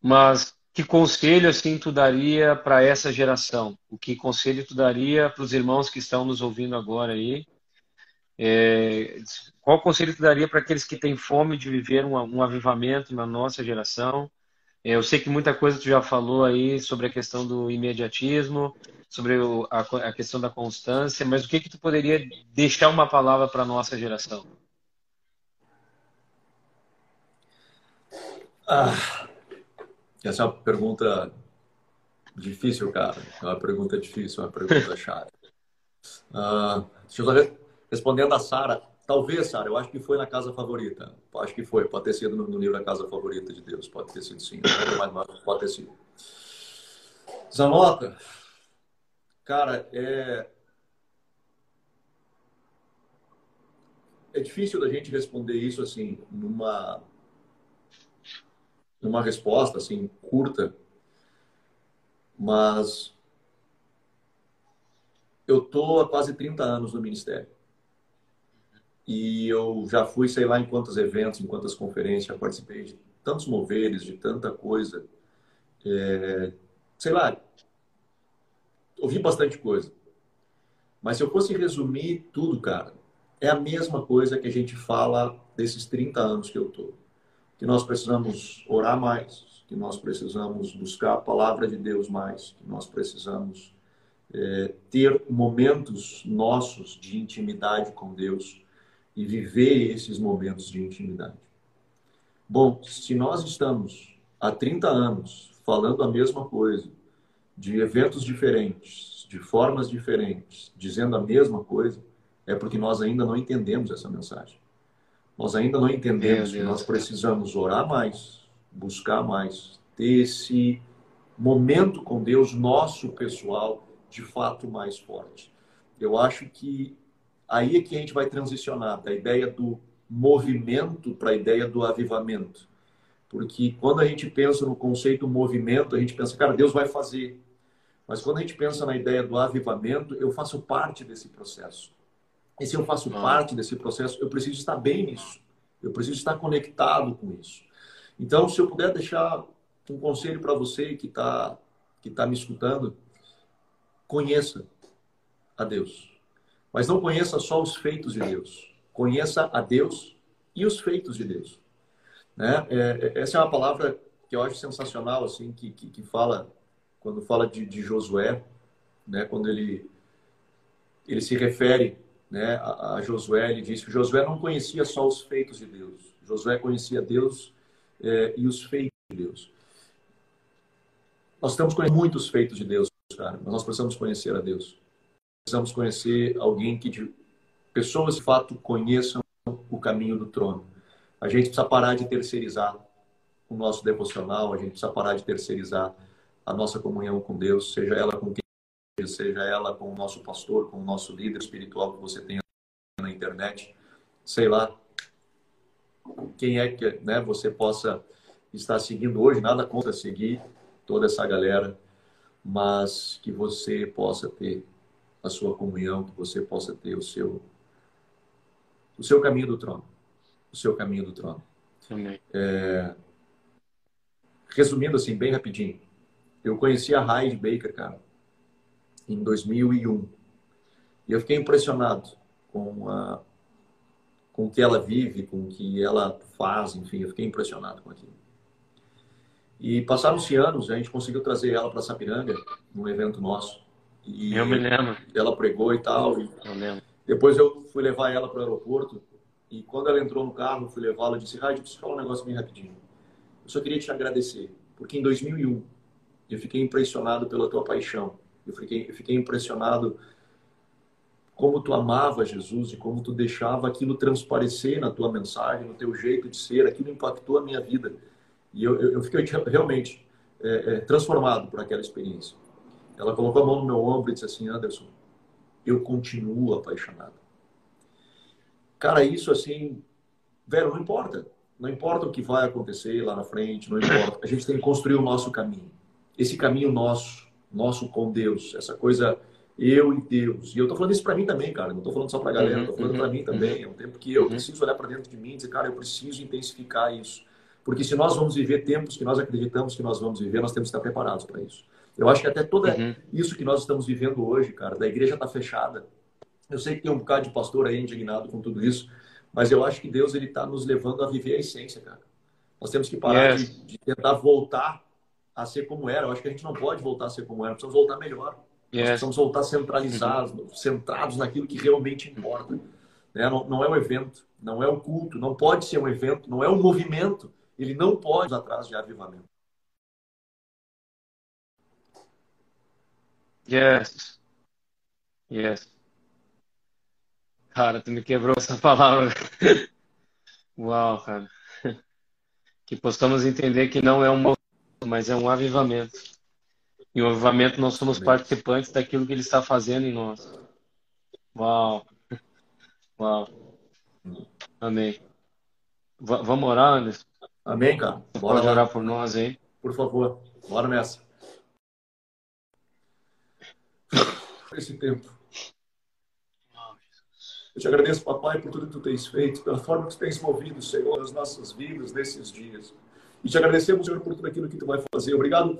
Mas que conselho assim tu daria para essa geração? O que conselho tu daria para os irmãos que estão nos ouvindo agora aí? É, qual conselho tu daria para aqueles que têm fome de viver um, um avivamento na nossa geração? Eu sei que muita coisa tu já falou aí sobre a questão do imediatismo, sobre o, a, a, questão da constância, mas o que que tu poderia deixar uma palavra para a nossa geração? Ah, essa é uma pergunta difícil, cara. É uma pergunta difícil, é uma pergunta chata. Uh, deixa eu respondendo a Sara. Talvez, Sara, eu acho que foi na Casa Favorita. Acho que foi. Pode ter sido no, no livro A Casa Favorita de Deus. Pode ter sido sim. Pode ter sido. Zanota, cara, é... É difícil da gente responder isso assim, numa uma resposta assim curta, mas eu tô há quase 30 anos no ministério. E eu já fui, sei lá, em quantos eventos, em quantas conferências, já participei de tantos moveres, de tanta coisa. É, sei lá, ouvi bastante coisa. Mas se eu fosse resumir tudo, cara, é a mesma coisa que a gente fala desses 30 anos que eu tô. Que nós precisamos orar mais, que nós precisamos buscar a palavra de Deus mais, que nós precisamos é, ter momentos nossos de intimidade com Deus e viver esses momentos de intimidade. Bom, se nós estamos há 30 anos falando a mesma coisa, de eventos diferentes, de formas diferentes, dizendo a mesma coisa, é porque nós ainda não entendemos essa mensagem. Nós ainda não entendemos que nós precisamos orar mais, buscar mais, ter esse momento com Deus nosso pessoal de fato mais forte. Eu acho que aí é que a gente vai transicionar da ideia do movimento para a ideia do avivamento. Porque quando a gente pensa no conceito movimento, a gente pensa, cara, Deus vai fazer. Mas quando a gente pensa na ideia do avivamento, eu faço parte desse processo. E se eu faço ah. parte desse processo, eu preciso estar bem nisso. Eu preciso estar conectado com isso. Então, se eu puder deixar um conselho para você que está que tá me escutando, conheça a Deus. Mas não conheça só os feitos de Deus. Conheça a Deus e os feitos de Deus. Né? É, é essa é uma palavra que eu acho sensacional, assim, que, que, que fala, quando fala de, de, Josué, né? quando ele, ele se refere né, a, a, Josué, ele diz que Josué não conhecia só os feitos de Deus. Josué conhecia Deus é, e os feitos de Deus. Nós estamos conhecendo muitos feitos de Deus, cara, mas nós precisamos conhecer a Deus. Precisamos conhecer alguém que, de, pessoas de fato, conheçam o caminho do trono. A gente precisa parar de terceirizar o nosso devocional, a gente precisa parar de terceirizar a nossa comunhão com Deus, seja ela com quem seja ela com o nosso pastor, com o nosso líder espiritual que você tenha na internet, sei lá, quem é que né, você possa estar seguindo hoje, nada contra seguir toda essa galera, mas que você possa ter a sua comunhão, que você possa ter o seu o seu caminho do trono, o seu caminho do trono. É... Resumindo assim, bem rapidinho, eu conheci a Hyde Baker, cara, em 2001. E eu fiquei impressionado com, a, com o que ela vive, com o que ela faz, enfim, eu fiquei impressionado com aquilo. E passaram-se anos, a gente conseguiu trazer ela para Sapiranga, num evento nosso. E eu me lembro. Ela pregou e tal. E eu lembro. Depois eu fui levar ela para o aeroporto. E quando ela entrou no carro, eu fui levá-la e disse: Rádio, preciso falar um negócio bem rapidinho. Eu só queria te agradecer, porque em 2001 eu fiquei impressionado pela tua paixão. Eu fiquei, eu fiquei impressionado como tu amava Jesus e como tu deixava aquilo transparecer na tua mensagem, no teu jeito de ser. Aquilo impactou a minha vida. E eu, eu, eu fiquei realmente é, é, transformado por aquela experiência. Ela colocou a mão no meu ombro e disse assim: Anderson, eu continuo apaixonado. Cara, isso assim, velho, não importa. Não importa o que vai acontecer lá na frente, não importa. A gente tem que construir o nosso caminho. Esse caminho nosso, nosso com Deus, essa coisa eu e Deus. E eu tô falando isso para mim também, cara. Não tô falando só para galera, uhum, tô falando uhum, para mim também. É um tempo que eu uhum. preciso olhar para dentro de mim e dizer, cara, eu preciso intensificar isso. Porque se nós vamos viver tempos que nós acreditamos que nós vamos viver, nós temos que estar preparados para isso. Eu acho que até tudo uhum. isso que nós estamos vivendo hoje, cara, da igreja está fechada. Eu sei que tem um bocado de pastor aí indignado com tudo isso, mas eu acho que Deus ele está nos levando a viver a essência, cara. Nós temos que parar yes. de, de, tentar voltar a ser como era. Eu acho que a gente não pode voltar a ser como era, precisamos voltar melhor. Yes. Nós precisamos voltar centralizados, uhum. centrados naquilo que realmente importa. Né? Não, não é o evento, não é o culto, não pode ser um evento, não é um movimento. Ele não pode ir atrás de avivamento. Yes. Yes. Cara, tu me quebrou essa palavra. Uau, cara. Que possamos entender que não é um movimento, mas é um avivamento. E o avivamento nós somos participantes daquilo que ele está fazendo em nós. Uau. Uau. Amém. V vamos orar, Anderson? Amém, cara. Bora Pode orar por nós aí? Por favor. Bora nessa. esse tempo. Eu te agradeço, papai, por tudo que tu tens feito, pela forma que tu tens movido, Senhor, nas nossas vidas nesses dias. E te agradecemos, Senhor, por tudo aquilo que tu vai fazer. Obrigado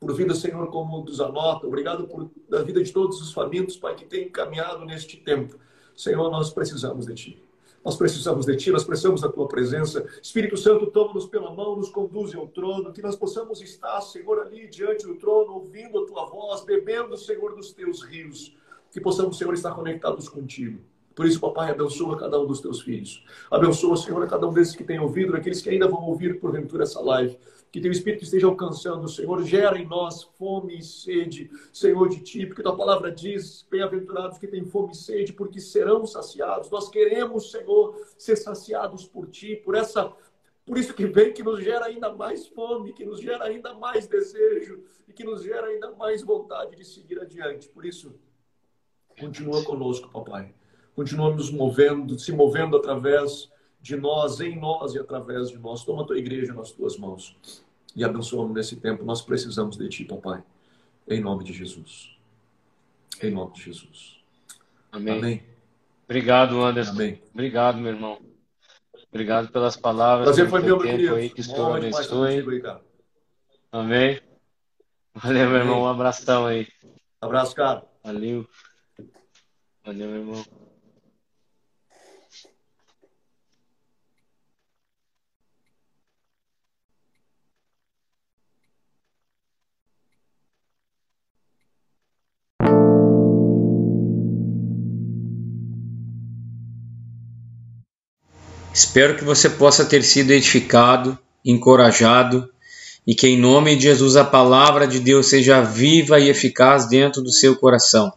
por vida, Senhor, como nos anota. Obrigado por vida de todos os famintos, Pai, que tem caminhado neste tempo. Senhor, nós precisamos de Ti. Nós precisamos de Ti, nós precisamos da Tua presença. Espírito Santo, toma-nos pela mão, nos conduz ao trono, que nós possamos estar, Senhor, ali diante do trono, ouvindo a Tua voz, bebendo, Senhor, dos Teus rios. Que possamos, Senhor, estar conectados contigo. Por isso, papai, abençoa cada um dos teus filhos. Abençoa, Senhor, a cada um desses que tem ouvido, aqueles que ainda vão ouvir porventura essa live. Que teu Espírito esteja alcançando, Senhor. Gera em nós fome e sede, Senhor, de ti. Porque tua palavra diz: bem-aventurados que têm fome e sede, porque serão saciados. Nós queremos, Senhor, ser saciados por ti, por essa. Por isso que vem, que nos gera ainda mais fome, que nos gera ainda mais desejo e que nos gera ainda mais vontade de seguir adiante. Por isso, continua conosco, papai continua nos movendo, se movendo através de nós, em nós e através de nós. Toma a tua igreja nas tuas mãos e abençoa-nos nesse tempo. Nós precisamos de ti, papai. Em nome de Jesus. Em nome de Jesus. Amém. Amém. Obrigado, Anderson. Amém. Obrigado, meu irmão. Obrigado pelas palavras. Prazer foi meu, querido. Aí que estou abençoe. Amém. Valeu, meu irmão. Um abração aí. Abraço, cara. Valeu. Valeu, meu irmão. Espero que você possa ter sido edificado, encorajado e que, em nome de Jesus, a palavra de Deus seja viva e eficaz dentro do seu coração.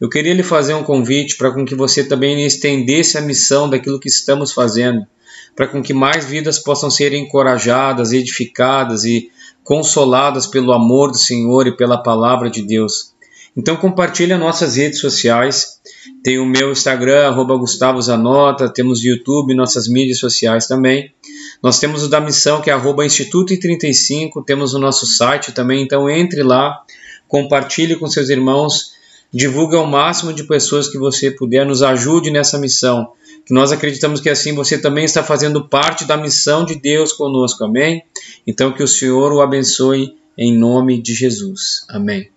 Eu queria lhe fazer um convite para com que você também estendesse a missão daquilo que estamos fazendo, para com que mais vidas possam ser encorajadas, edificadas e consoladas pelo amor do Senhor e pela palavra de Deus. Então compartilhe as nossas redes sociais. Tem o meu Instagram, arroba Gustavo Zanota, temos YouTube, nossas mídias sociais também. Nós temos o da missão, que é Instituto 35, temos o nosso site também, então entre lá, compartilhe com seus irmãos, divulgue ao máximo de pessoas que você puder, nos ajude nessa missão. Que nós acreditamos que assim você também está fazendo parte da missão de Deus conosco, amém? Então que o Senhor o abençoe em nome de Jesus. Amém.